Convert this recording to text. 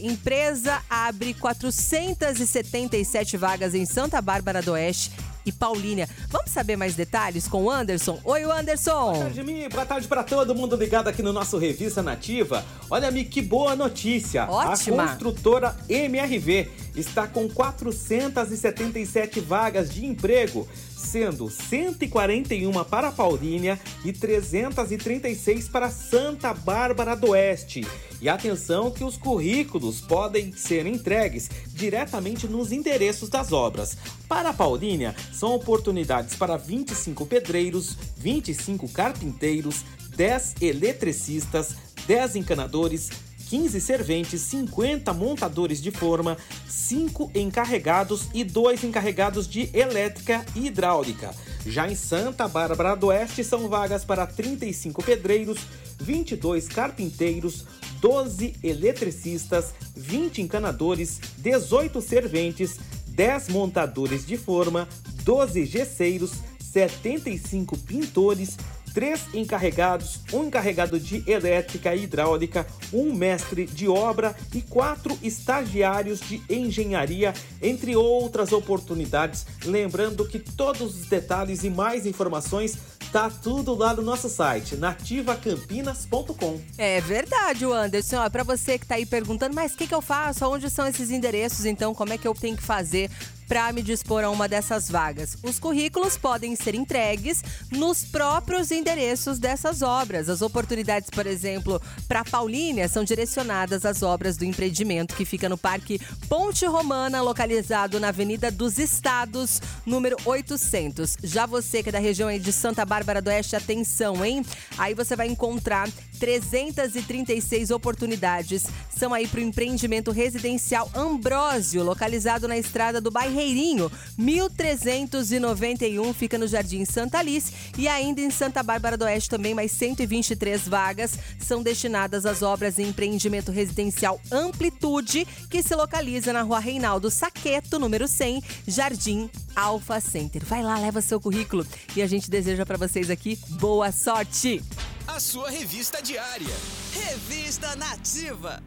Empresa abre 477 vagas em Santa Bárbara do Oeste e Paulínia. Vamos saber mais detalhes com o Anderson? Oi, Anderson! Boa tarde, Mi. Boa tarde para todo mundo ligado aqui no nosso Revista Nativa. Olha, Mi, que boa notícia! Ótima! A construtora MRV está com 477 vagas de emprego, sendo 141 para Paulínia e 336 para Santa Bárbara do Oeste. E atenção que os currículos podem ser entregues diretamente nos endereços das obras. Para Paulínia, são oportunidades para 25 pedreiros, 25 carpinteiros, 10 eletricistas, 10 encanadores, 15 serventes, 50 montadores de forma, 5 encarregados e 2 encarregados de elétrica e hidráulica. Já em Santa Bárbara do Oeste são vagas para 35 pedreiros, 22 carpinteiros, 12 eletricistas, 20 encanadores, 18 serventes, 10 montadores de forma, 12 gesseiros, 75 pintores, três encarregados, um encarregado de elétrica e hidráulica, um mestre de obra e quatro estagiários de engenharia, entre outras oportunidades. Lembrando que todos os detalhes e mais informações Tá tudo lá no nosso site, nativacampinas.com. É verdade, Anderson. Para você que tá aí perguntando, mas o que, que eu faço? Onde são esses endereços? Então, como é que eu tenho que fazer para me dispor a uma dessas vagas. Os currículos podem ser entregues nos próprios endereços dessas obras. As oportunidades, por exemplo, para Paulínia são direcionadas às obras do empreendimento que fica no Parque Ponte Romana, localizado na Avenida dos Estados, número 800. Já você que é da região de Santa Bárbara do Oeste, atenção, hein? Aí você vai encontrar 336 oportunidades. São aí para o empreendimento residencial Ambrósio, localizado na estrada do bairro Guerreirinho, 1391, fica no Jardim Santa Alice. E ainda em Santa Bárbara do Oeste também mais 123 vagas são destinadas às obras em empreendimento residencial Amplitude, que se localiza na rua Reinaldo Saqueto, número 100, Jardim Alfa Center. Vai lá, leva seu currículo e a gente deseja para vocês aqui boa sorte. A sua revista diária. Revista Nativa.